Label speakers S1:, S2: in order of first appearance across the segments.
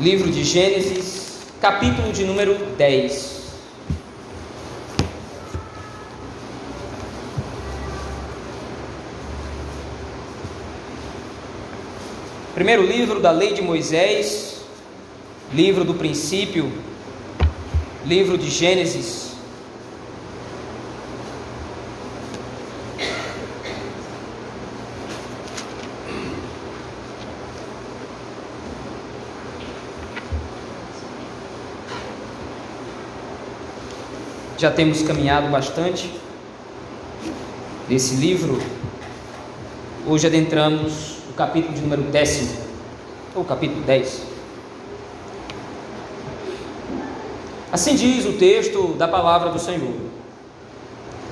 S1: livro de Gênesis, capítulo de número 10. Primeiro livro da lei de Moisés, livro do princípio, livro de Gênesis. Já temos caminhado bastante nesse livro. Hoje adentramos o capítulo de número décimo, ou capítulo 10. Assim diz o texto da palavra do Senhor.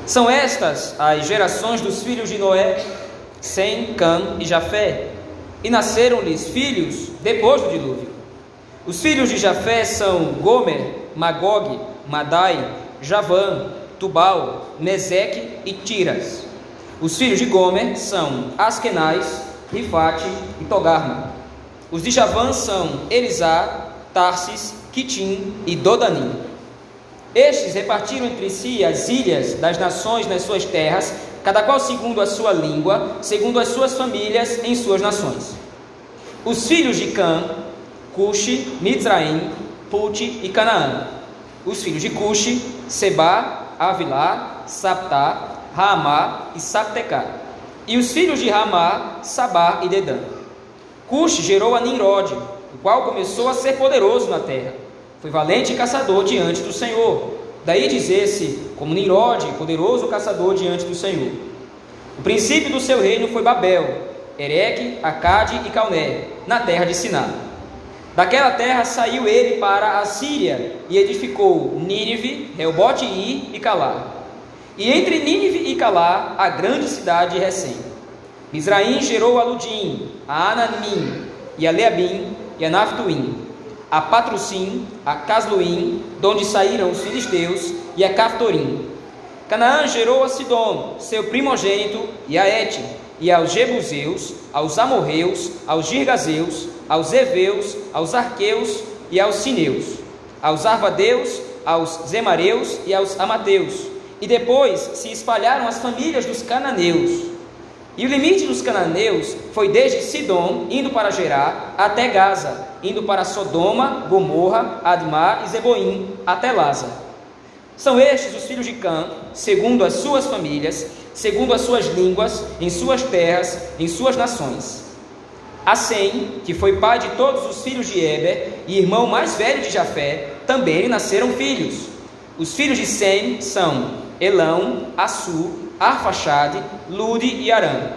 S1: São estas as gerações dos filhos de Noé, Sem, Cã e Jafé, e nasceram-lhes filhos depois do dilúvio. Os filhos de Jafé são Gomer, Magog, Madai, Javã, Tubal, Meseque e Tiras. Os filhos de Gomer são Askenais, Rifate e Togarma. Os de Javã são Elisá, Tarsis, Quitim e Dodanim. Estes repartiram entre si as ilhas das nações nas suas terras, cada qual segundo a sua língua, segundo as suas famílias em suas nações. Os filhos de Cã, Cuxi, Mizraim, Pute e Canaã. Os filhos de Cuxi, Seba, Avilá, Saptá, Ramá e Saptecá. E os filhos de Ramá, Sabá e Dedã. Cuxi gerou a Nimrod, o qual começou a ser poderoso na terra. Foi valente caçador diante do Senhor. Daí dizer-se, como Nimrod, poderoso caçador diante do Senhor. O princípio do seu reino foi Babel, Ereque, Acade e Calné, na terra de Siná. Daquela terra saiu ele para a Síria e edificou Nínive, Reobote e Calá. E entre Nínive e Calá, a grande cidade recém. Misraim gerou a Ludim, a Ananimim, e a Leabim, e a Naphtuim, a Patrusim, a Casluim, donde saíram os filisteus, e a Caftorim. Canaã gerou a Sidom, seu primogênito, e a Et, e aos Jebuseus, aos Amorreus, aos Girgazeus, aos Eveus, aos Arqueus e aos Sineus, aos Arvadeus, aos Zemareus e aos Amateus. E depois se espalharam as famílias dos cananeus. E o limite dos cananeus foi desde Sidom, indo para Gerá, até Gaza, indo para Sodoma, Gomorra, Admar e Zeboim, até Laza. São estes os filhos de Cã, segundo as suas famílias, segundo as suas línguas, em suas terras, em suas nações. A Sem, que foi pai de todos os filhos de Eber e irmão mais velho de Jafé, também nasceram filhos. Os filhos de Sem são Elão, Assu, Arfaxade, Lude e Arã.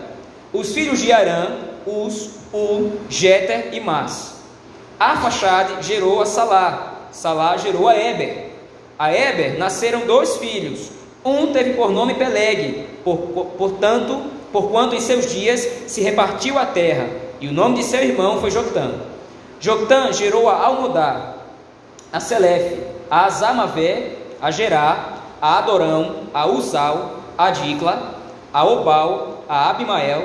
S1: Os filhos de Arã, Us, Ul, Jeter e Mas. Arfaxade gerou a Salá, Salá gerou a Eber. A Eber nasceram dois filhos. Um teve por nome Peleg, por, por, portanto, porquanto em seus dias se repartiu a terra e o nome de seu irmão foi Joctã. Joctã gerou a Almodá, a Selefe, a Azamavé, a Gerá, a Adorão, a Uzal, a Dicla, a Obal, a Abimael,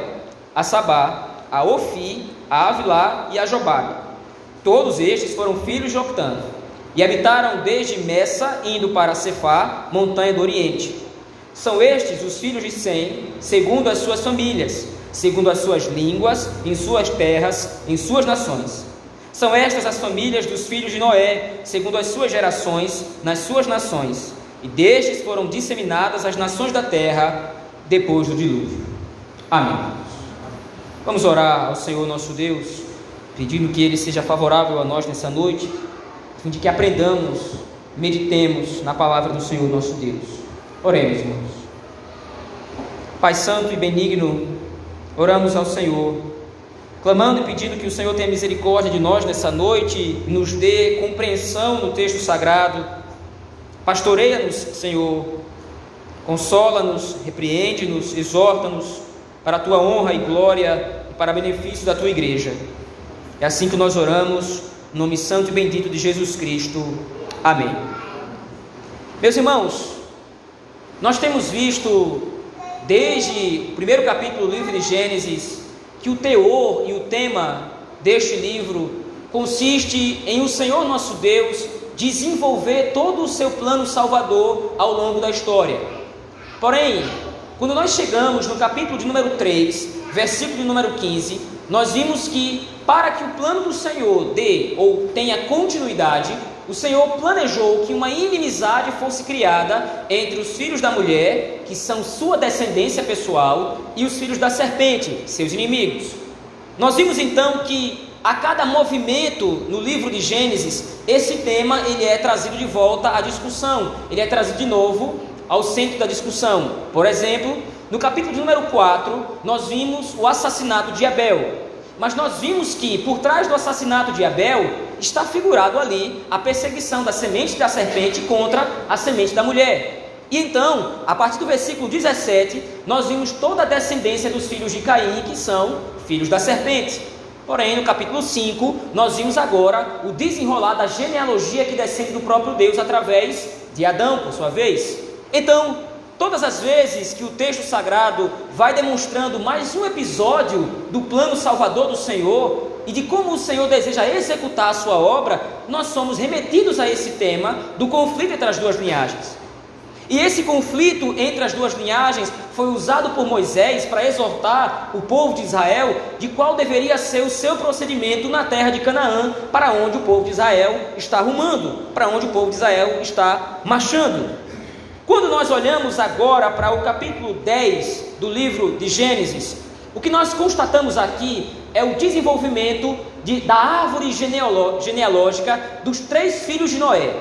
S1: a Sabá, a Ofi, a Avilá e a Jobabe. Todos estes foram filhos de Joctã, e habitaram desde Messa, indo para Cefá, montanha do Oriente. São estes os filhos de Sem, segundo as suas famílias, segundo as suas línguas, em suas terras, em suas nações. São estas as famílias dos filhos de Noé, segundo as suas gerações, nas suas nações. E destes foram disseminadas as nações da terra depois do dilúvio. Amém. Vamos orar ao Senhor nosso Deus, pedindo que Ele seja favorável a nós nessa noite, a fim de que aprendamos, meditemos na palavra do Senhor nosso Deus. Oremos, irmãos. Pai Santo e benigno, Oramos ao Senhor, clamando e pedindo que o Senhor tenha misericórdia de nós nessa noite nos dê compreensão no texto sagrado. Pastoreia-nos, Senhor, consola-nos, repreende-nos, exorta-nos para a tua honra e glória e para benefício da tua igreja. É assim que nós oramos, no nome santo e bendito de Jesus Cristo. Amém. Meus irmãos, nós temos visto desde o primeiro capítulo do livro de Gênesis, que o teor e o tema deste livro consiste em o Senhor nosso Deus desenvolver todo o seu plano salvador ao longo da história. Porém, quando nós chegamos no capítulo de número 3, versículo de número 15, nós vimos que para que o plano do Senhor dê ou tenha continuidade, o Senhor planejou que uma inimizade fosse criada entre os filhos da mulher, que são sua descendência pessoal, e os filhos da serpente, seus inimigos. Nós vimos então que a cada movimento no livro de Gênesis, esse tema ele é trazido de volta à discussão, ele é trazido de novo ao centro da discussão. Por exemplo, no capítulo número 4, nós vimos o assassinato de Abel. Mas nós vimos que por trás do assassinato de Abel está figurado ali a perseguição da semente da serpente contra a semente da mulher. E então, a partir do versículo 17, nós vimos toda a descendência dos filhos de Caim, que são filhos da serpente. Porém, no capítulo 5, nós vimos agora o desenrolar da genealogia que descende do próprio Deus através de Adão, por sua vez. Então, Todas as vezes que o texto sagrado vai demonstrando mais um episódio do plano salvador do Senhor e de como o Senhor deseja executar a sua obra, nós somos remetidos a esse tema do conflito entre as duas linhagens. E esse conflito entre as duas linhagens foi usado por Moisés para exortar o povo de Israel de qual deveria ser o seu procedimento na terra de Canaã, para onde o povo de Israel está rumando, para onde o povo de Israel está marchando. Quando nós olhamos agora para o capítulo 10 do livro de Gênesis, o que nós constatamos aqui é o desenvolvimento de, da árvore genealógica dos três filhos de Noé.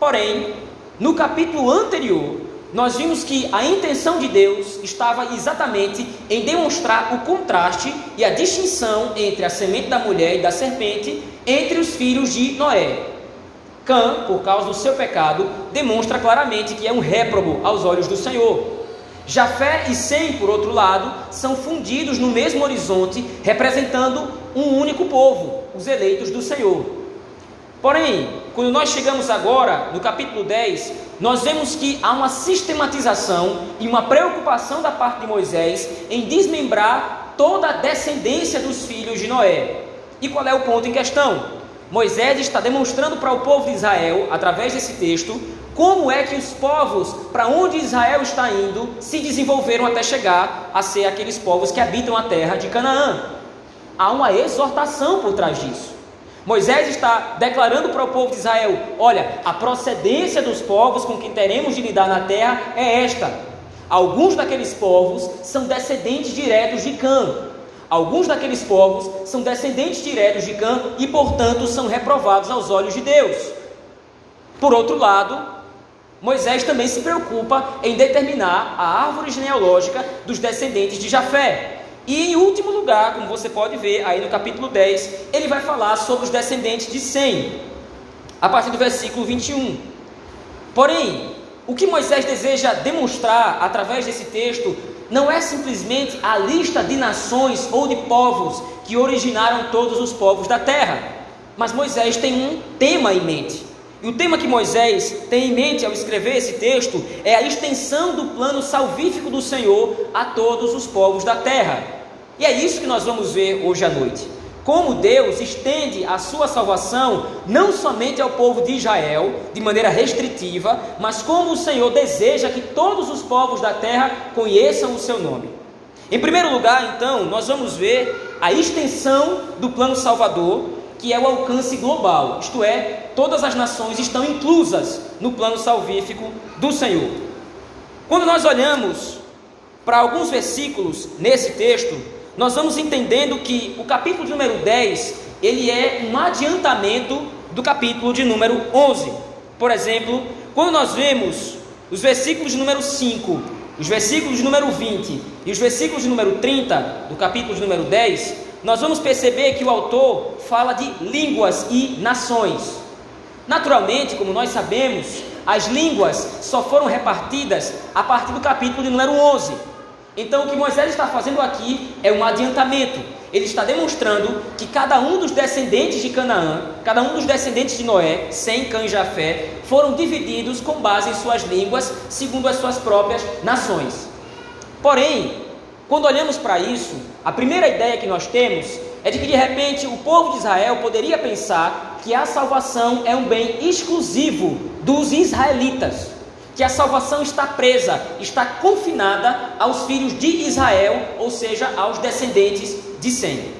S1: Porém, no capítulo anterior, nós vimos que a intenção de Deus estava exatamente em demonstrar o contraste e a distinção entre a semente da mulher e da serpente entre os filhos de Noé. Cã, por causa do seu pecado, demonstra claramente que é um réprobo aos olhos do Senhor. Jafé e Sem, por outro lado, são fundidos no mesmo horizonte, representando um único povo, os eleitos do Senhor. Porém, quando nós chegamos agora no capítulo 10, nós vemos que há uma sistematização e uma preocupação da parte de Moisés em desmembrar toda a descendência dos filhos de Noé. E qual é o ponto em questão? Moisés está demonstrando para o povo de Israel, através desse texto, como é que os povos para onde Israel está indo se desenvolveram até chegar a ser aqueles povos que habitam a terra de Canaã. Há uma exortação por trás disso. Moisés está declarando para o povo de Israel: olha, a procedência dos povos com quem teremos de lidar na terra é esta. Alguns daqueles povos são descendentes diretos de Cã, Alguns daqueles povos são descendentes diretos de Cã e, portanto, são reprovados aos olhos de Deus. Por outro lado, Moisés também se preocupa em determinar a árvore genealógica dos descendentes de Jafé. E em último lugar, como você pode ver aí no capítulo 10, ele vai falar sobre os descendentes de Sem, a partir do versículo 21. Porém, o que Moisés deseja demonstrar através desse texto não é simplesmente a lista de nações ou de povos que originaram todos os povos da terra, mas Moisés tem um tema em mente. E o tema que Moisés tem em mente ao escrever esse texto é a extensão do plano salvífico do Senhor a todos os povos da terra. E é isso que nós vamos ver hoje à noite como Deus estende a sua salvação não somente ao povo de Israel, de maneira restritiva, mas como o Senhor deseja que todos os povos da terra conheçam o seu nome. Em primeiro lugar, então, nós vamos ver a extensão do plano salvador, que é o alcance global, isto é, todas as nações estão inclusas no plano salvífico do Senhor. Quando nós olhamos para alguns versículos nesse texto, nós vamos entendendo que o capítulo de número 10, ele é um adiantamento do capítulo de número 11. Por exemplo, quando nós vemos os versículos de número 5, os versículos de número 20 e os versículos de número 30 do capítulo de número 10, nós vamos perceber que o autor fala de línguas e nações. Naturalmente, como nós sabemos, as línguas só foram repartidas a partir do capítulo de número 11. Então, o que Moisés está fazendo aqui é um adiantamento. Ele está demonstrando que cada um dos descendentes de Canaã, cada um dos descendentes de Noé, sem Cã e Jafé, foram divididos com base em suas línguas, segundo as suas próprias nações. Porém, quando olhamos para isso, a primeira ideia que nós temos é de que de repente o povo de Israel poderia pensar que a salvação é um bem exclusivo dos israelitas, que a salvação está presa, está confinada aos filhos de Israel, ou seja, aos descendentes de Sem.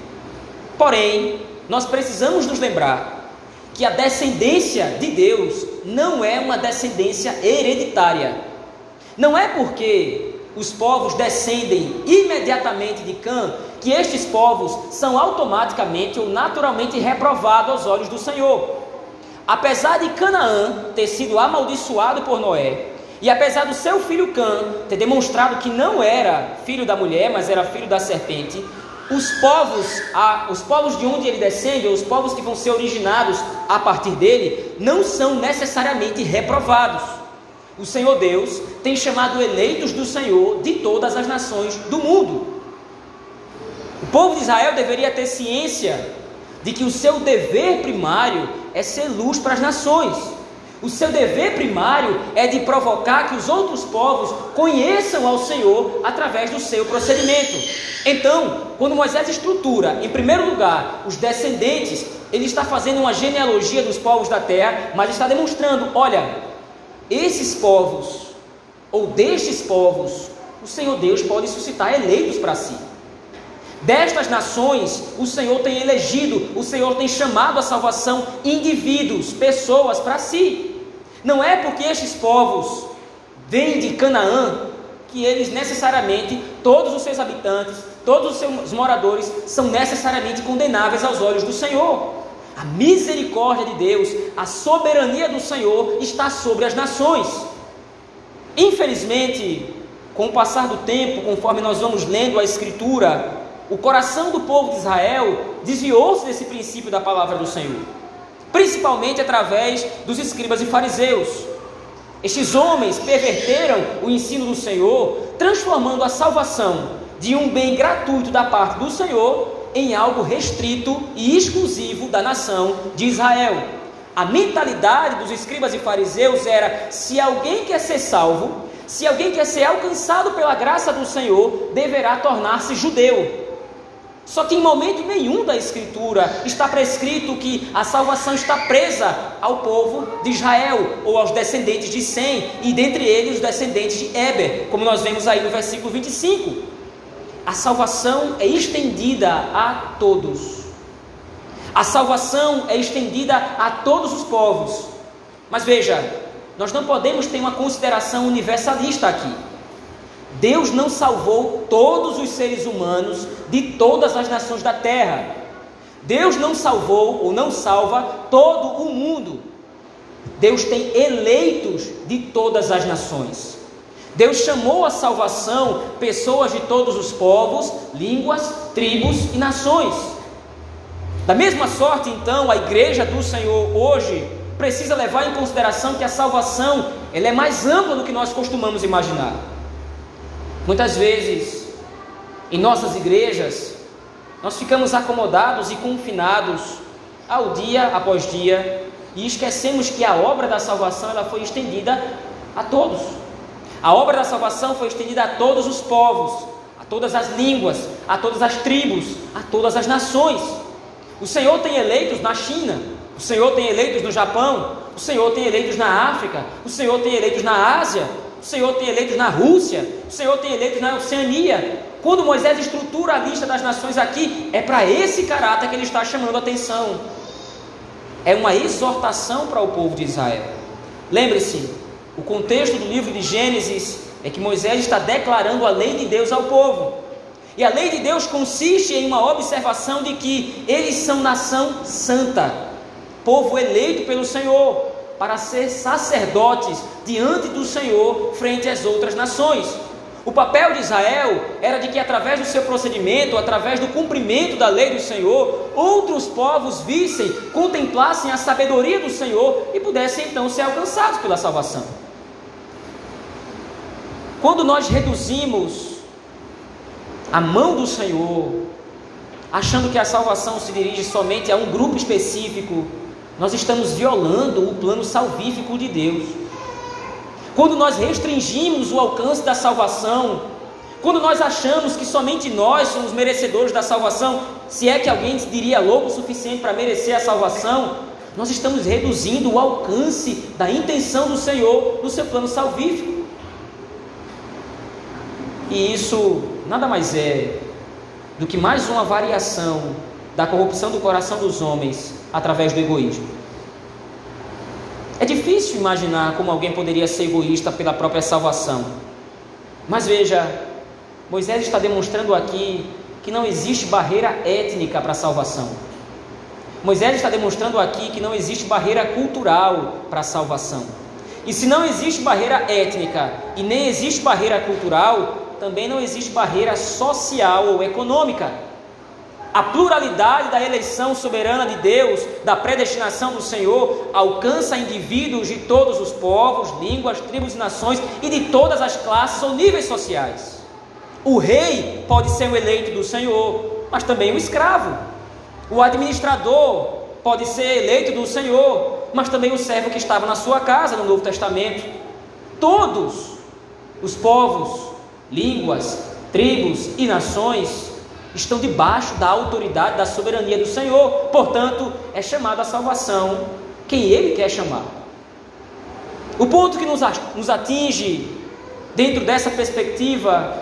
S1: Porém, nós precisamos nos lembrar que a descendência de Deus não é uma descendência hereditária. Não é porque os povos descendem imediatamente de Cã que estes povos são automaticamente ou naturalmente reprovados aos olhos do Senhor. Apesar de Canaã ter sido amaldiçoado por Noé, e apesar do seu filho Cã ter demonstrado que não era filho da mulher, mas era filho da serpente, os povos, os povos de onde ele descende, os povos que vão ser originados a partir dele, não são necessariamente reprovados. O Senhor Deus tem chamado eleitos do Senhor de todas as nações do mundo. O povo de Israel deveria ter ciência de que o seu dever primário é ser luz para as nações. O seu dever primário é de provocar que os outros povos conheçam ao Senhor através do seu procedimento. Então, quando Moisés estrutura, em primeiro lugar, os descendentes, ele está fazendo uma genealogia dos povos da terra, mas está demonstrando: olha, esses povos, ou destes povos, o Senhor Deus pode suscitar eleitos para si. Destas nações, o Senhor tem elegido, o Senhor tem chamado a salvação indivíduos, pessoas para si. Não é porque estes povos vêm de Canaã que eles necessariamente, todos os seus habitantes, todos os seus moradores, são necessariamente condenáveis aos olhos do Senhor. A misericórdia de Deus, a soberania do Senhor está sobre as nações. Infelizmente, com o passar do tempo, conforme nós vamos lendo a Escritura, o coração do povo de Israel desviou-se desse princípio da palavra do Senhor, principalmente através dos escribas e fariseus. Estes homens perverteram o ensino do Senhor, transformando a salvação de um bem gratuito da parte do Senhor em algo restrito e exclusivo da nação de Israel. A mentalidade dos escribas e fariseus era: se alguém quer ser salvo, se alguém quer ser alcançado pela graça do Senhor, deverá tornar-se judeu. Só que em momento nenhum da Escritura está prescrito que a salvação está presa ao povo de Israel ou aos descendentes de Sem, e dentre eles os descendentes de Eber, como nós vemos aí no versículo 25. A salvação é estendida a todos. A salvação é estendida a todos os povos. Mas veja, nós não podemos ter uma consideração universalista aqui. Deus não salvou todos os seres humanos de todas as nações da terra. Deus não salvou ou não salva todo o mundo. Deus tem eleitos de todas as nações. Deus chamou a salvação pessoas de todos os povos, línguas, tribos e nações. Da mesma sorte, então, a igreja do Senhor hoje precisa levar em consideração que a salvação ela é mais ampla do que nós costumamos imaginar. Muitas vezes, em nossas igrejas, nós ficamos acomodados e confinados ao dia após dia e esquecemos que a obra da salvação ela foi estendida a todos. A obra da salvação foi estendida a todos os povos, a todas as línguas, a todas as tribos, a todas as nações. O Senhor tem eleitos na China, o Senhor tem eleitos no Japão, o Senhor tem eleitos na África, o Senhor tem eleitos na Ásia, o Senhor tem eleitos na Rússia, o Senhor tem eleitos na Oceania. Quando Moisés estrutura a lista das nações aqui, é para esse caráter que ele está chamando a atenção. É uma exortação para o povo de Israel. Lembre-se, o contexto do livro de Gênesis é que Moisés está declarando a lei de Deus ao povo. E a lei de Deus consiste em uma observação de que eles são nação santa, povo eleito pelo Senhor para ser sacerdotes diante do Senhor frente às outras nações. O papel de Israel era de que, através do seu procedimento, através do cumprimento da lei do Senhor, outros povos vissem, contemplassem a sabedoria do Senhor e pudessem então ser alcançados pela salvação. Quando nós reduzimos a mão do Senhor, achando que a salvação se dirige somente a um grupo específico, nós estamos violando o plano salvífico de Deus. Quando nós restringimos o alcance da salvação, Quando nós achamos que somente nós somos merecedores da salvação, se é que alguém diria louco o suficiente para merecer a salvação, nós estamos reduzindo o alcance da intenção do Senhor no seu plano salvífico. E isso nada mais é do que mais uma variação da corrupção do coração dos homens através do egoísmo. É difícil imaginar como alguém poderia ser egoísta pela própria salvação. Mas veja, Moisés está demonstrando aqui que não existe barreira étnica para a salvação. Moisés está demonstrando aqui que não existe barreira cultural para a salvação. E se não existe barreira étnica e nem existe barreira cultural, também não existe barreira social ou econômica. A pluralidade da eleição soberana de Deus, da predestinação do Senhor, alcança indivíduos de todos os povos, línguas, tribos e nações e de todas as classes ou níveis sociais. O rei pode ser o eleito do Senhor, mas também o escravo. O administrador pode ser eleito do Senhor, mas também o servo que estava na sua casa no Novo Testamento. Todos os povos, línguas, tribos e nações estão debaixo da autoridade, da soberania do Senhor. Portanto, é chamado a salvação quem Ele quer chamar. O ponto que nos atinge dentro dessa perspectiva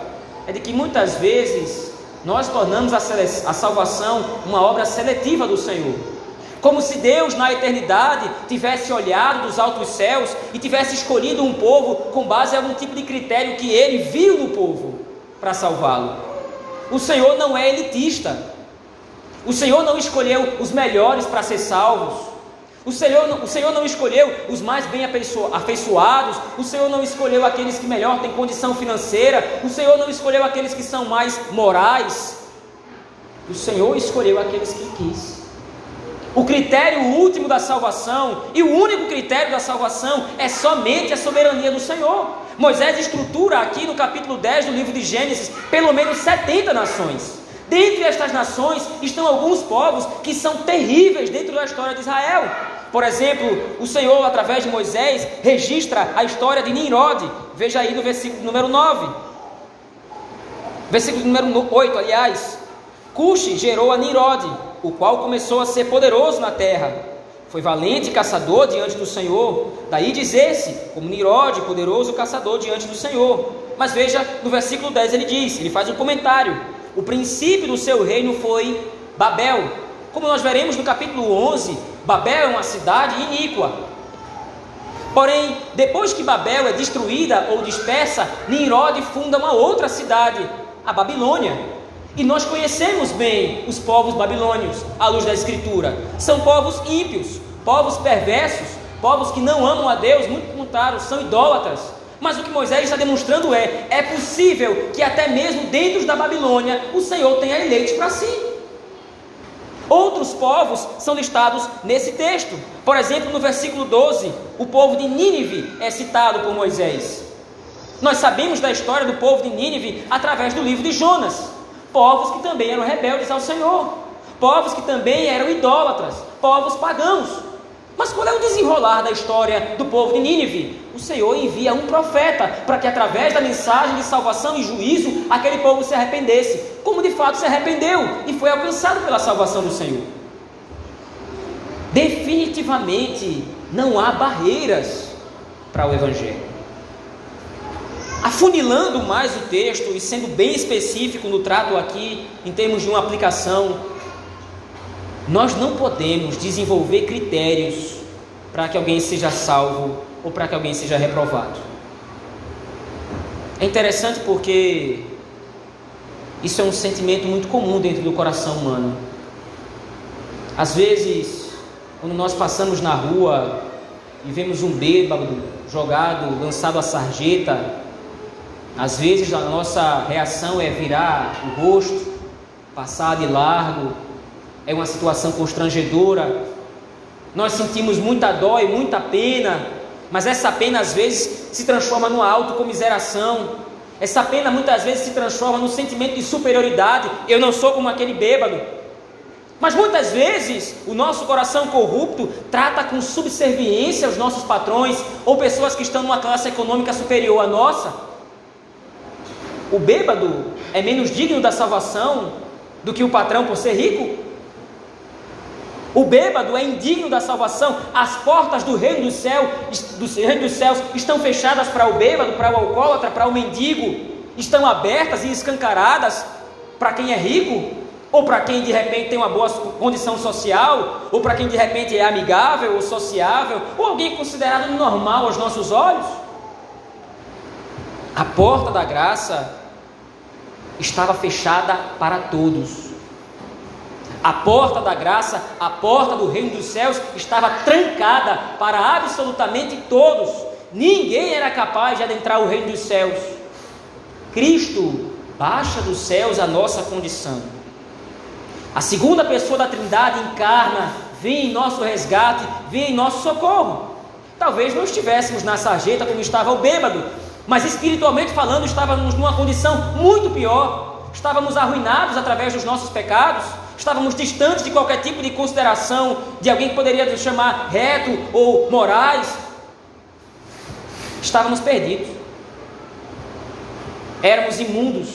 S1: é de que muitas vezes nós tornamos a, salvação uma obra seletiva do Senhor. Como se Deus, na eternidade, tivesse olhado dos altos céus e tivesse escolhido um povo com base em algum tipo de critério que ele viu no povo para salvá-lo. O Senhor não é elitista. O Senhor não escolheu os melhores para ser salvos. O Senhor, o Senhor não escolheu os mais bem afeiçoados, o Senhor não escolheu aqueles que melhor têm condição financeira, o Senhor não escolheu aqueles que são mais morais. O Senhor escolheu aqueles que quis. O critério último da salvação e o único critério da salvação é somente a soberania do Senhor. Moisés estrutura aqui no capítulo 10 do livro de Gênesis pelo menos 70 nações. Dentre estas nações estão alguns povos que são terríveis dentro da história de Israel. Por exemplo, o Senhor, através de Moisés, registra a história de Nimrod. Veja aí no versículo número 9. Versículo número 8, aliás. Cuxi gerou a Nimrod, o qual começou a ser poderoso na terra. Foi valente caçador diante do Senhor. Daí dizer-se, como Nimrod, poderoso caçador diante do Senhor. Mas veja, no versículo 10 ele diz, ele faz um comentário. O princípio do seu reino foi Babel. Como nós veremos no capítulo 11, Babel é uma cidade iníqua. Porém, depois que Babel é destruída ou dispersa, Nimrod funda uma outra cidade, a Babilônia. E nós conhecemos bem os povos babilônios, à luz da Escritura. São povos ímpios, povos perversos, povos que não amam a Deus, muito contrário, são idólatras. Mas o que Moisés está demonstrando é: é possível que até mesmo dentro da Babilônia o Senhor tenha eleitos para si. Outros povos são listados nesse texto. Por exemplo, no versículo 12, o povo de Nínive é citado por Moisés. Nós sabemos da história do povo de Nínive através do livro de Jonas. Povos que também eram rebeldes ao Senhor, povos que também eram idólatras, povos pagãos. Mas qual é o desenrolar da história do povo de Nínive? O Senhor envia um profeta para que, através da mensagem de salvação e juízo, aquele povo se arrependesse, como de fato se arrependeu e foi alcançado pela salvação do Senhor. Definitivamente não há barreiras para o Evangelho. Afunilando mais o texto e sendo bem específico no trato aqui, em termos de uma aplicação nós não podemos desenvolver critérios para que alguém seja salvo ou para que alguém seja reprovado. É interessante porque isso é um sentimento muito comum dentro do coração humano. Às vezes, quando nós passamos na rua e vemos um bêbado jogado, lançado à sarjeta, às vezes a nossa reação é virar o rosto, passar de largo, é uma situação constrangedora. Nós sentimos muita dó e muita pena, mas essa pena às vezes se transforma numa autocomiseração. Essa pena muitas vezes se transforma num sentimento de superioridade. Eu não sou como aquele bêbado. Mas muitas vezes o nosso coração corrupto trata com subserviência os nossos patrões ou pessoas que estão numa classe econômica superior à nossa. O bêbado é menos digno da salvação do que o patrão por ser rico? O bêbado é indigno da salvação. As portas do reino do céu, do reino dos céus, estão fechadas para o bêbado, para o alcoólatra, para o mendigo. Estão abertas e escancaradas para quem é rico, ou para quem de repente tem uma boa condição social, ou para quem de repente é amigável ou sociável, ou alguém considerado normal aos nossos olhos. A porta da graça estava fechada para todos. A porta da graça, a porta do reino dos céus estava trancada para absolutamente todos. Ninguém era capaz de adentrar o reino dos céus. Cristo baixa dos céus a nossa condição. A segunda pessoa da Trindade encarna, vem em nosso resgate, vem em nosso socorro. Talvez não estivéssemos na sarjeta como estava o bêbado, mas espiritualmente falando, estávamos numa condição muito pior. Estávamos arruinados através dos nossos pecados, estávamos distantes de qualquer tipo de consideração de alguém que poderia nos chamar reto ou morais. Estávamos perdidos, éramos imundos,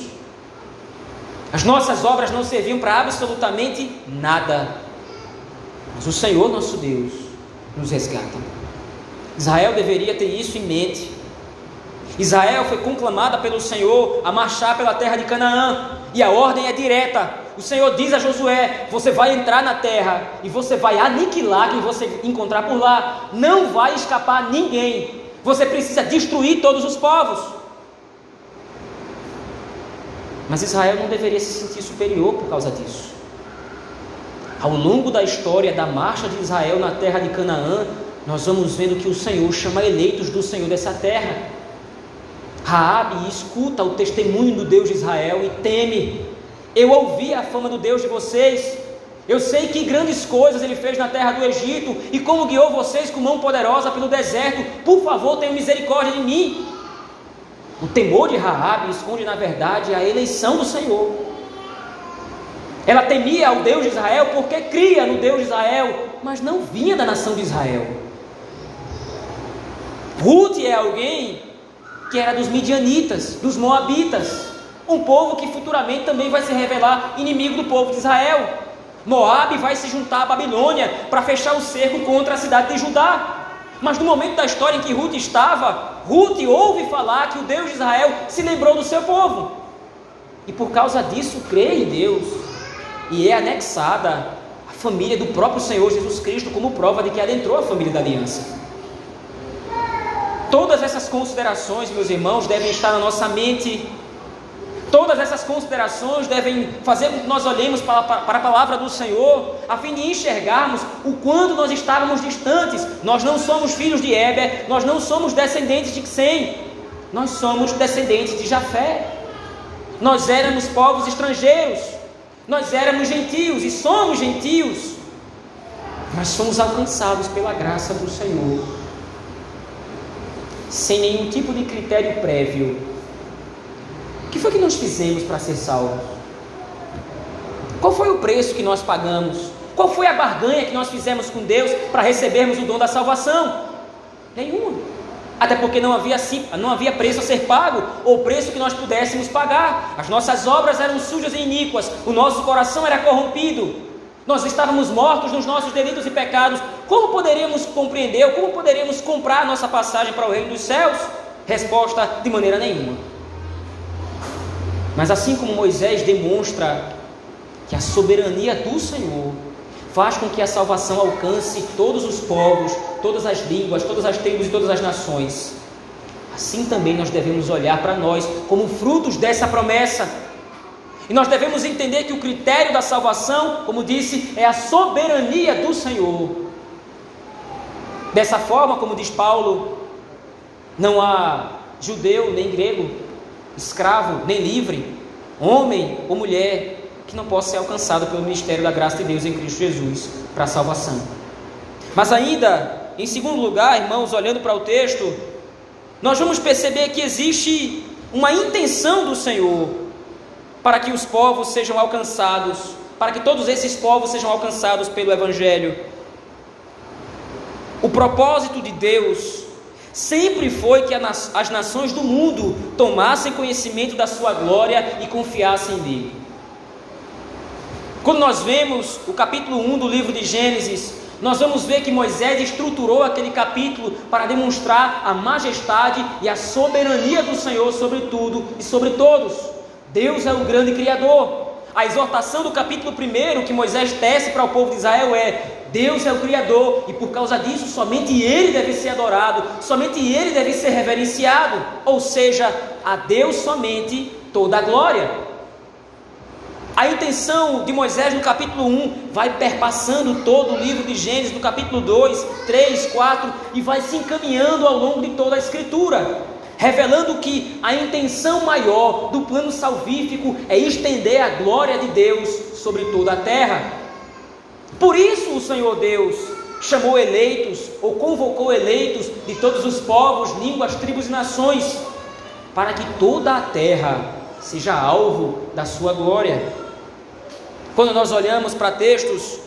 S1: as nossas obras não serviam para absolutamente nada, mas o Senhor nosso Deus nos resgata. Israel deveria ter isso em mente. Israel foi conclamada pelo Senhor a marchar pela terra de Canaã, e a ordem é direta: o Senhor diz a Josué: Você vai entrar na terra e você vai aniquilar quem você encontrar por lá. Não vai escapar ninguém. Você precisa destruir todos os povos. Mas Israel não deveria se sentir superior por causa disso. Ao longo da história da marcha de Israel na terra de Canaã, nós vamos vendo que o Senhor chama eleitos do Senhor dessa terra. Raabe escuta o testemunho do Deus de Israel e teme. Eu ouvi a fama do Deus de vocês. Eu sei que grandes coisas ele fez na terra do Egito e como guiou vocês com mão poderosa pelo deserto. Por favor, tenha misericórdia de mim. O temor de Raabe esconde na verdade a eleição do Senhor. Ela temia ao Deus de Israel porque cria no Deus de Israel, mas não vinha da nação de Israel. Ruth é alguém que era dos midianitas, dos moabitas. Um povo que futuramente também vai se revelar inimigo do povo de Israel. Moabe vai se juntar à Babilônia para fechar o cerco contra a cidade de Judá. Mas no momento da história em que Ruth estava, Ruth ouve falar que o Deus de Israel se lembrou do seu povo. E por causa disso crê em Deus. E é anexada a família do próprio Senhor Jesus Cristo como prova de que adentrou a família da aliança. Todas essas considerações, meus irmãos, devem estar na nossa mente Todas essas considerações devem fazer com que nós olhemos para, para, a palavra do Senhor, a fim de enxergarmos o quanto nós estávamos distantes. Nós não somos filhos de Éber, nós não somos descendentes de Sem, nós somos descendentes de Jafé. Nós éramos povos estrangeiros, nós éramos gentios e somos gentios, mas somos alcançados pela graça do Senhor, sem nenhum tipo de critério prévio que foi que nós fizemos para ser salvos? Qual foi o preço que nós pagamos? Qual foi a barganha que nós fizemos com Deus para recebermos o dom da salvação? Nenhuma. Até porque não havia, não havia preço a ser pago, ou preço que nós pudéssemos pagar. As nossas obras eram sujas e iníquas, o nosso coração era corrompido, nós estávamos mortos nos nossos delitos e pecados. Como poderíamos compreender, ou como poderíamos comprar a nossa passagem para o reino dos céus? Resposta: de maneira nenhuma. Mas assim como Moisés demonstra que a soberania do Senhor faz com que a salvação alcance todos os povos, todas as línguas, todas as tribos e todas as nações, assim também nós devemos olhar para nós como frutos dessa promessa. E nós devemos entender que o critério da salvação, como disse, é a soberania do Senhor. Dessa forma, como diz Paulo, não há judeu nem grego, escravo nem livre, homem ou mulher, que não possa ser alcançado pelo ministério da graça de Deus em Cristo Jesus para a salvação. Mas ainda, em segundo lugar, irmãos, olhando para o texto, nós vamos perceber que existe uma intenção do Senhor para que os povos sejam alcançados, para que todos esses povos sejam alcançados pelo Evangelho. O propósito de Deus sempre foi que as nações do mundo tomassem conhecimento da sua glória e confiassem nele. Quando nós vemos o capítulo 1 do livro de Gênesis, nós vamos ver que Moisés estruturou aquele capítulo para demonstrar a majestade e a soberania do Senhor sobre tudo e sobre todos. Deus é o grande Criador. A exortação do capítulo 1 que Moisés tece para o povo de Israel é: Deus é o Criador e por causa disso somente Ele deve ser adorado, somente Ele deve ser reverenciado, ou seja, a Deus somente toda a glória. A intenção de Moisés no capítulo 1 vai perpassando todo o livro de Gênesis, no capítulo 2, 3, 4, e vai se encaminhando ao longo de toda a Escritura, revelando que a intenção maior do plano salvífico é estender a glória de Deus sobre toda a terra. Por isso o Senhor Deus chamou eleitos ou convocou eleitos de todos os povos, línguas, tribos e nações, para que toda a terra seja alvo da sua glória. Quando nós olhamos para textos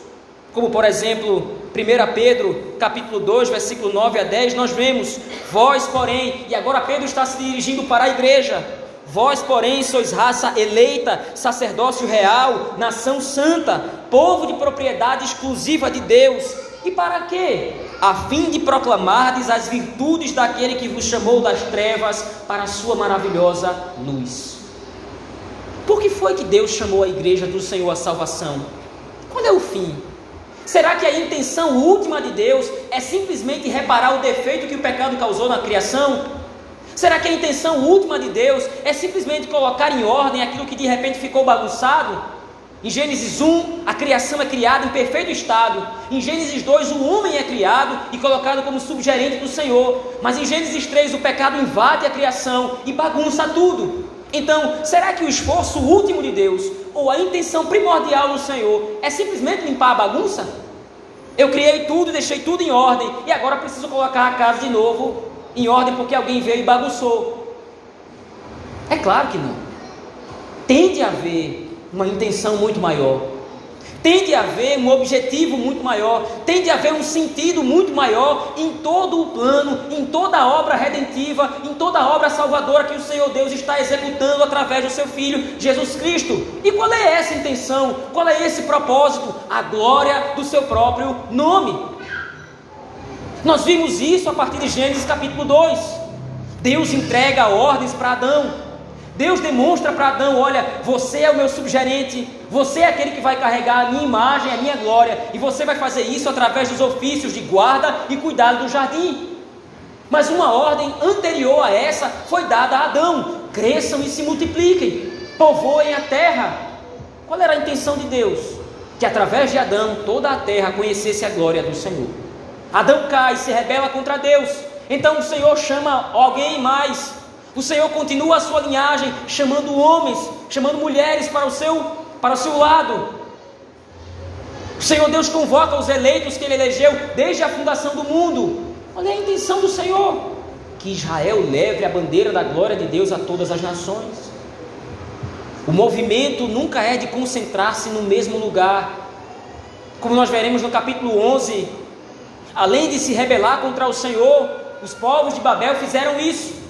S1: como por exemplo, 1 Pedro, capítulo 2, versículo 9 a 10, nós vemos: Vós, porém, e agora Pedro está se dirigindo para a igreja, Vós, porém, sois raça eleita, sacerdócio real, nação santa, povo de propriedade exclusiva de Deus. E para quê? A fim de proclamardes as virtudes daquele que vos chamou das trevas para a sua maravilhosa luz. Por que foi que Deus chamou a igreja do Senhor à salvação? Qual é o fim? Será que a intenção última de Deus é simplesmente reparar o defeito que o pecado causou na criação? Será que a intenção última de Deus é simplesmente colocar em ordem aquilo que de repente ficou bagunçado? Em Gênesis 1, a criação é criada em perfeito estado. Em Gênesis 2, o homem é criado e colocado como subgerente do Senhor. Mas em Gênesis 3, o pecado invade a criação e bagunça tudo. Então, será que o esforço último de Deus, ou a intenção primordial do Senhor, é simplesmente limpar a bagunça? Eu criei tudo, deixei tudo em ordem e agora preciso colocar a casa de novo em ordem porque alguém veio e bagunçou. É claro que não. Tem de haver uma intenção muito maior. Tem de haver um objetivo muito maior, tem de haver um sentido muito maior em todo o plano, em toda a obra redentiva, em toda a obra salvadora que o Senhor Deus está executando através do seu Filho Jesus Cristo. E qual é essa intenção? Qual é esse propósito? A glória do seu próprio nome. Nós vimos isso a partir de Gênesis capítulo 2. Deus entrega ordens para Adão. Deus demonstra para Adão: olha, você é o meu subgerente, você é aquele que vai carregar a minha imagem, a minha glória, e você vai fazer isso através dos ofícios de guarda e cuidado do jardim. Mas uma ordem anterior a essa foi dada a Adão: cresçam e se multipliquem, povoem a terra. Qual era a intenção de Deus? Que através de Adão toda a terra conhecesse a glória do Senhor. Adão cai, se rebela contra Deus. Então o Senhor chama alguém mais. O Senhor continua a sua linhagem, chamando homens, chamando mulheres para o seu, para o seu lado. O Senhor Deus convoca os eleitos que ele elegeu desde a fundação do mundo. Olha a intenção do Senhor: que Israel leve a bandeira da glória de Deus a todas as nações. O movimento nunca é de concentrar-se no mesmo lugar. Como nós veremos no capítulo 11, além de se rebelar contra o Senhor, os povos de Babel fizeram isso.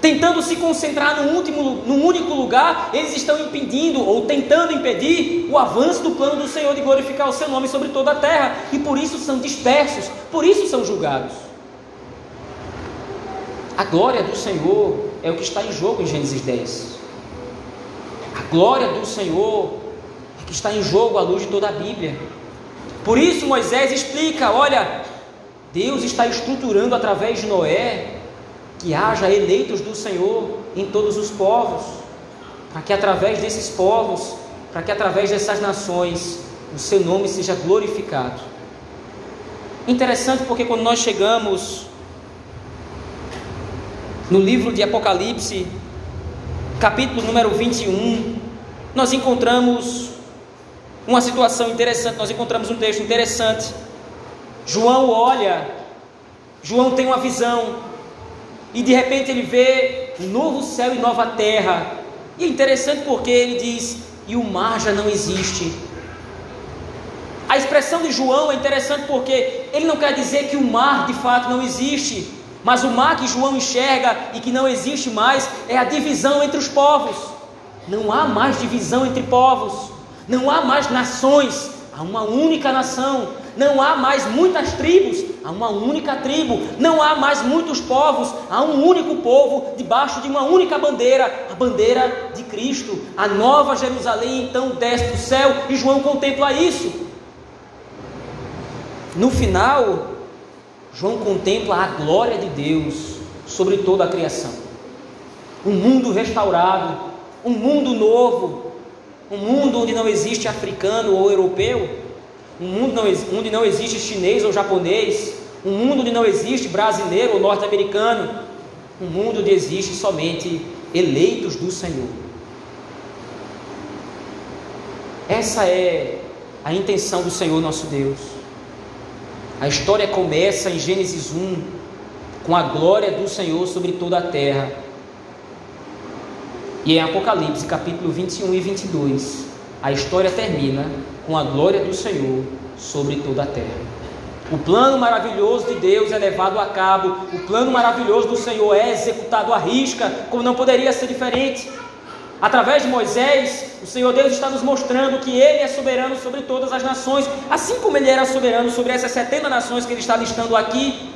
S1: Tentando se concentrar no, último, no único lugar, eles estão impedindo ou tentando impedir o avanço do plano do Senhor de glorificar o seu nome sobre toda a terra, e por isso são dispersos, por isso são julgados. A glória do Senhor é o que está em jogo em Gênesis 10. A glória do Senhor é que está em jogo à luz de toda a Bíblia. Por isso Moisés explica: olha, Deus está estruturando através de Noé que haja eleitos do Senhor em todos os povos, para que através desses povos, para que através dessas nações, o seu nome seja glorificado. Interessante porque quando nós chegamos no livro de Apocalipse, capítulo número 21, nós encontramos uma situação interessante. Nós encontramos um texto interessante. João olha, João tem uma visão, e de repente ele vê um novo céu e nova terra. E é interessante porque ele diz: e o mar já não existe. A expressão de João é interessante porque ele não quer dizer que o mar de fato não existe, Mas o mar que João enxerga e que não existe mais é a divisão entre os povos. Não há mais divisão entre povos, não há mais nações, há uma única nação. Não há mais muitas tribos, há uma única tribo. Não há mais muitos povos, há um único povo debaixo de uma única bandeira, a bandeira de Cristo. A nova Jerusalém então desce do céu e João contempla isso. No final, João contempla a glória de Deus sobre toda a criação. Um mundo restaurado, um mundo novo, um mundo onde não existe africano ou europeu, um mundo onde não existe chinês ou japonês, um mundo onde não existe brasileiro ou norte-americano, um mundo onde existe somente eleitos do Senhor. Essa é a intenção do Senhor nosso Deus. A história começa em Gênesis 1 com a glória do Senhor sobre toda a terra. E em Apocalipse, capítulo 21 e 22, a história termina com a glória do Senhor sobre toda a terra. O plano maravilhoso de Deus é levado a cabo, o plano maravilhoso do Senhor é executado à risca, como não poderia ser diferente. Através de Moisés, o Senhor Deus está nos mostrando que Ele é soberano sobre todas as nações, assim como Ele era soberano sobre essas 70 nações que Ele está listando aqui.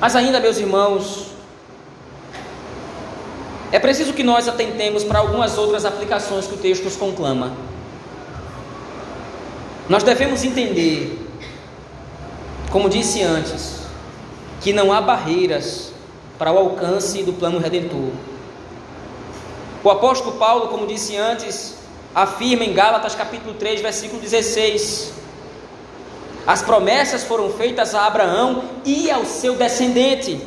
S1: Mas ainda, meus irmãos, é preciso que nós atentemos para algumas outras aplicações que o texto nos conclama. Nós devemos entender, como disse antes, que não há barreiras para o alcance do plano redentor. O apóstolo Paulo, como disse antes, afirma em Gálatas capítulo 3, versículo 16: As promessas foram feitas a Abraão e ao seu descendente.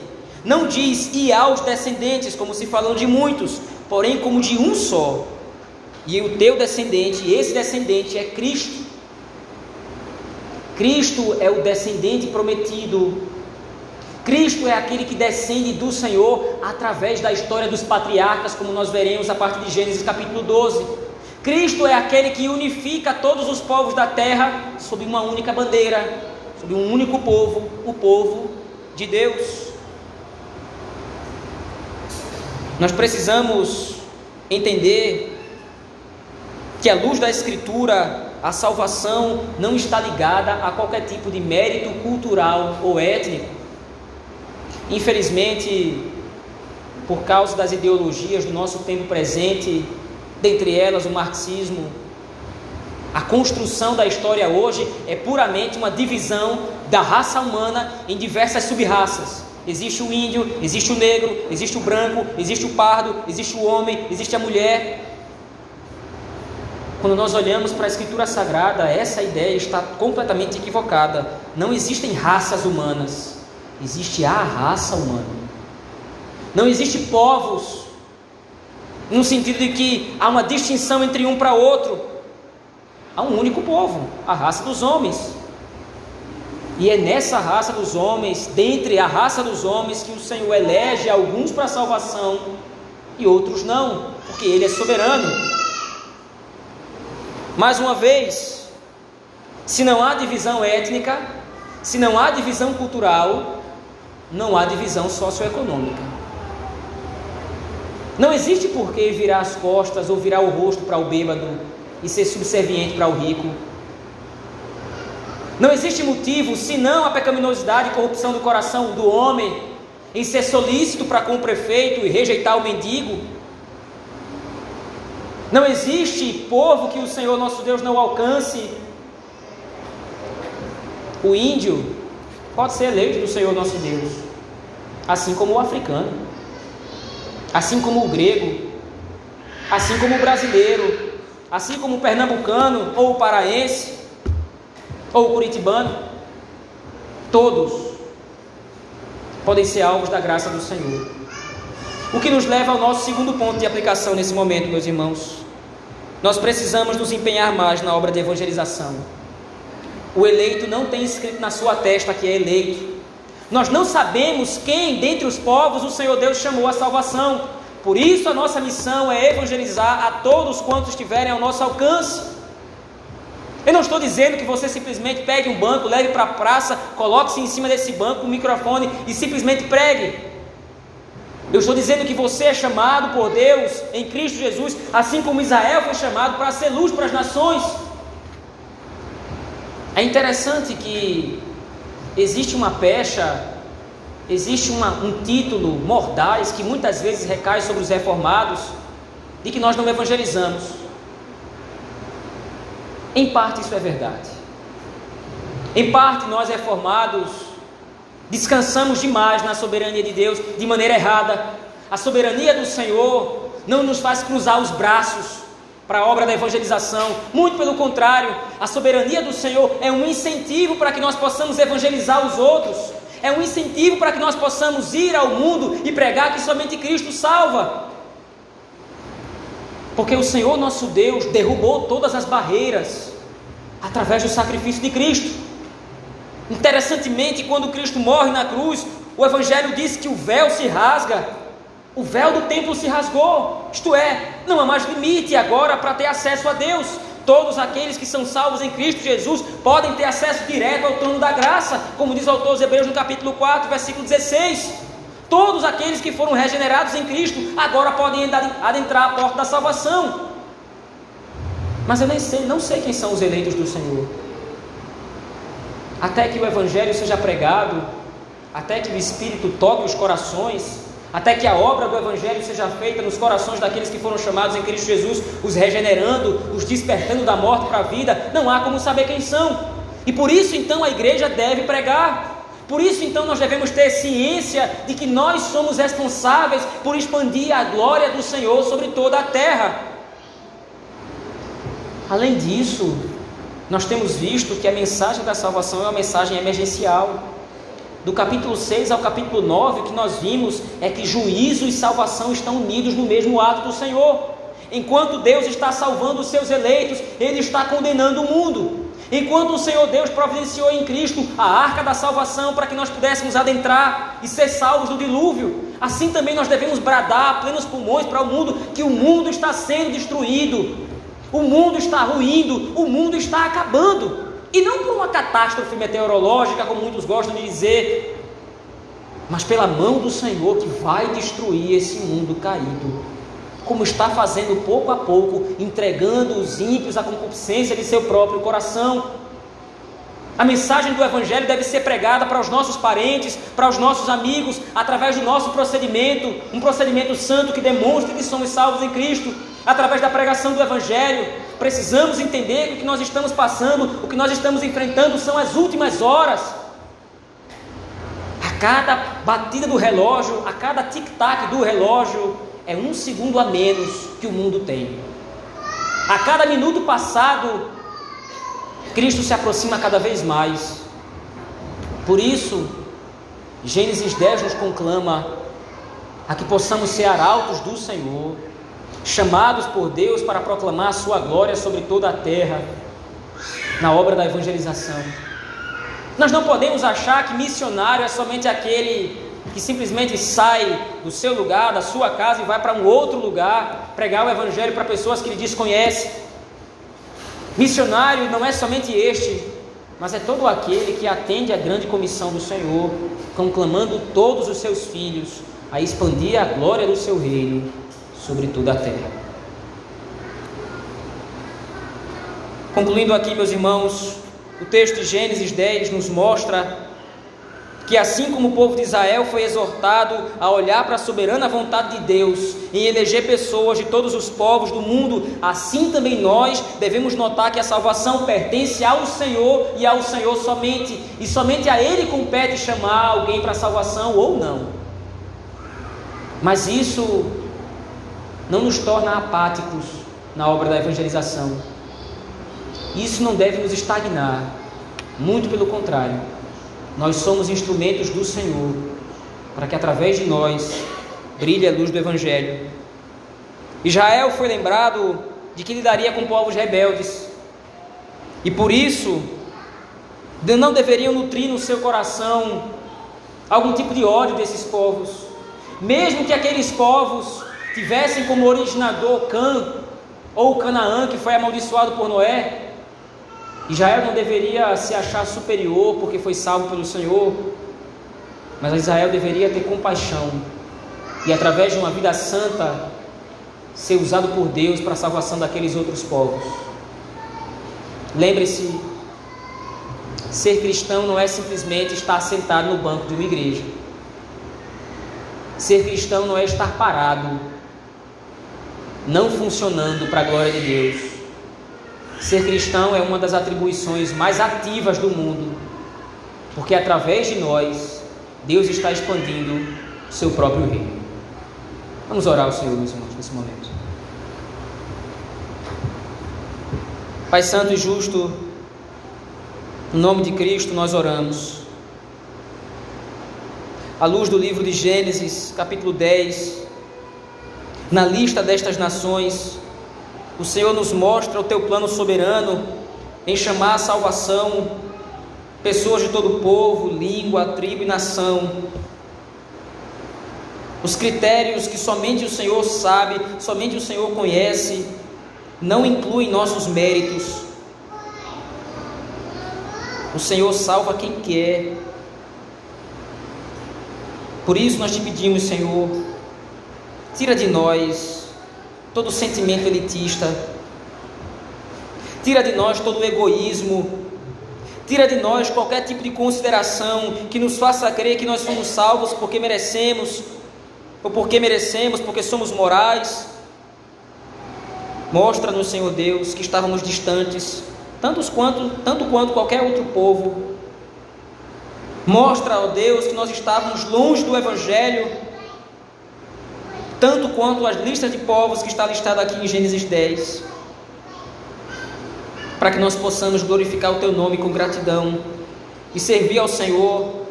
S1: Não diz e aos descendentes, como se falam de muitos, porém como de um só. E o teu descendente, esse descendente é Cristo. Cristo é o descendente prometido. Cristo é aquele que descende do Senhor através da história dos patriarcas, como nós veremos a partir de Gênesis capítulo 12. Cristo é aquele que unifica todos os povos da terra sob uma única bandeira, sob um único povo, o povo de Deus. Nós precisamos entender que, à luz da Escritura, a salvação não está ligada a qualquer tipo de mérito cultural ou étnico. Infelizmente, por causa das ideologias do nosso tempo presente, dentre elas o marxismo, a construção da história hoje é puramente uma divisão da raça humana em diversas sub-raças. Existe o índio, existe o negro, existe o branco, existe o pardo, existe o homem, existe a mulher. Quando nós olhamos para a Escritura Sagrada, essa ideia está completamente equivocada. Não existem raças humanas, existe a raça humana. Não existe povos, no sentido de que há uma distinção entre um para outro. Há um único povo, a raça dos homens. E é nessa raça dos homens, dentre a raça dos homens, que o Senhor elege alguns para a salvação e outros não, porque Ele é soberano. Mais uma vez, se não há divisão étnica, se não há divisão cultural, não há divisão socioeconômica. Não existe por que virar as costas ou virar o rosto para o bêbado e ser subserviente para o rico não existe motivo senão a pecaminosidade e corrupção do coração do homem em ser solícito para com o prefeito e rejeitar o mendigo. Não existe povo que o Senhor nosso Deus não alcance. O índio pode ser eleito do Senhor nosso Deus, assim como o africano, assim como o grego, assim como o brasileiro, assim como o pernambucano ou o paraense ou curitibano, todos podem ser alvos da graça do Senhor. O que nos leva ao nosso segundo ponto de aplicação nesse momento, meus irmãos. Nós precisamos nos empenhar mais na obra de evangelização. O eleito não tem escrito na sua testa que é eleito. Nós não sabemos quem dentre os povos o Senhor Deus chamou à salvação. Por isso a nossa missão é evangelizar a todos quantos estiverem ao nosso alcance. Eu não estou dizendo que você simplesmente pegue um banco, leve para a praça, coloque-se em cima desse banco, um microfone e simplesmente pregue. Eu estou dizendo que você é chamado por Deus em Cristo Jesus, assim como Israel foi chamado para ser luz para as nações. É interessante que existe uma pecha, existe uma, um título mordaz que muitas vezes recai sobre os reformados de que nós não evangelizamos. Em parte isso é verdade. Em parte nós reformados descansamos demais na soberania de Deus de maneira errada. A soberania do Senhor não nos faz cruzar os braços para a obra da evangelização. Muito pelo contrário, a soberania do Senhor é um incentivo para que nós possamos evangelizar os outros. É um incentivo para que nós possamos ir ao mundo e pregar que somente Cristo salva. Porque o Senhor nosso Deus derrubou todas as barreiras através do sacrifício de Cristo. Interessantemente, quando Cristo morre na cruz, o Evangelho diz que o véu se rasga, o véu do templo se rasgou, isto é, não há mais limite agora para ter acesso a Deus. Todos aqueles que são salvos em Cristo Jesus podem ter acesso direto ao trono da graça, como diz o autor dos Hebreus no capítulo 4, versículo 16. Todos aqueles que foram regenerados em Cristo agora podem adentrar a porta da salvação. Mas eu nem sei, não sei quem são os eleitos do Senhor. Até que o Evangelho seja pregado, até que o Espírito toque os corações, até que a obra do Evangelho seja feita nos corações daqueles que foram chamados em Cristo Jesus, os regenerando, os despertando da morte para a vida, não há como saber quem são. E por isso então a igreja deve pregar. Por isso, então, nós devemos ter ciência de que nós somos responsáveis por expandir a glória do Senhor sobre toda a terra. Além disso, nós temos visto que a mensagem da salvação é uma mensagem emergencial. Do capítulo 6 ao capítulo 9, o que nós vimos é que juízo e salvação estão unidos no mesmo ato do Senhor. Enquanto Deus está salvando os seus eleitos, Ele está condenando o mundo. Enquanto o Senhor Deus providenciou em Cristo a arca da salvação para que nós pudéssemos adentrar e ser salvos do dilúvio, assim também nós devemos bradar plenos pulmões para o mundo que o mundo está sendo destruído, o mundo está ruindo, o mundo está acabando. E não por uma catástrofe meteorológica, como muitos gostam de dizer, mas pela mão do Senhor que vai destruir esse mundo caído como está fazendo pouco a pouco, entregando os ímpios à concupiscência de seu próprio coração. A mensagem do Evangelho deve ser pregada para os nossos parentes, para os nossos amigos, através do nosso procedimento, um procedimento santo que demonstre que somos salvos em Cristo, através da pregação do Evangelho. Precisamos entender que o que nós estamos passando, o que nós estamos enfrentando são as últimas horas. A cada batida do relógio, a cada tic-tac do relógio, é um segundo a menos que o mundo tem. A cada minuto passado, Cristo se aproxima cada vez mais. Por isso, Gênesis 10 nos conclama a que possamos ser arautos do Senhor, chamados por Deus para proclamar a sua glória sobre toda a terra, na obra da evangelização. Nós não podemos achar que missionário é somente aquele que simplesmente sai do seu lugar, da sua casa e vai para um outro lugar pregar o Evangelho para pessoas que ele desconhece. Missionário não é somente este, mas é todo aquele que atende à grande comissão do Senhor, conclamando todos os seus filhos a expandir a glória do seu reino sobre toda a terra. Concluindo aqui, meus irmãos, o texto de Gênesis 10 nos mostra que assim como o povo de Israel foi exortado a olhar para a soberana vontade de Deus em eleger pessoas de todos os povos do mundo, assim também nós devemos notar que a salvação pertence ao Senhor e ao Senhor somente, e somente a Ele compete chamar alguém para a salvação ou não. Mas isso não nos torna apáticos na obra da evangelização. Isso não deve nos estagnar, muito pelo contrário nós somos instrumentos do Senhor, para que através de nós brilhe a luz do Evangelho. Israel foi lembrado de que lidaria com povos rebeldes, e por isso não deveriam nutrir no seu coração algum tipo de ódio desses povos, mesmo que aqueles povos tivessem como originador Cã ou Canaã, que foi amaldiçoado por Noé, Israel não deveria se achar superior porque foi salvo pelo Senhor, mas Israel deveria ter compaixão e, através de uma vida santa, ser usado por Deus para a salvação daqueles outros povos. Lembre-se, ser cristão não é simplesmente estar sentado no banco de uma igreja. Ser cristão não é estar parado, não funcionando para a glória de Deus. Ser cristão é uma das atribuições mais ativas do mundo, porque através de nós, Deus está expandindo o seu próprio reino. Vamos orar ao Senhor, meus irmãos, nesse momento. Pai Santo e Justo, no nome de Cristo nós oramos. À luz do livro de Gênesis, capítulo 10, na lista destas nações, o Senhor nos mostra o teu plano soberano em chamar a salvação pessoas de todo povo, língua, tribo e nação. Os critérios que somente o Senhor sabe, somente o Senhor conhece, não incluem nossos méritos. O Senhor salva quem quer. Por isso nós te pedimos, Senhor, tira de nós todo sentimento elitista. Tira de nós todo o egoísmo. Tira de nós qualquer tipo de consideração que nos faça crer que nós somos salvos porque merecemos, ou porque merecemos, porque somos morais. Mostra-nos, Senhor Deus, que estávamos distantes, tantos quanto, tanto quanto qualquer outro povo. Mostra, ó Deus, que nós estávamos longe do Evangelho tanto quanto as listas de povos que está listada aqui em Gênesis 10, para que nós possamos glorificar o teu nome com gratidão e servir ao Senhor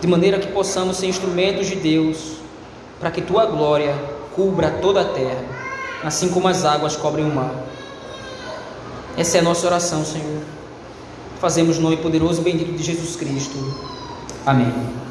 S1: de maneira que possamos ser instrumentos de Deus, para que tua glória cubra toda a terra, assim como as águas cobrem o mar. Essa é a nossa oração, Senhor. Fazemos no nome poderoso e bendito de Jesus Cristo. Amém.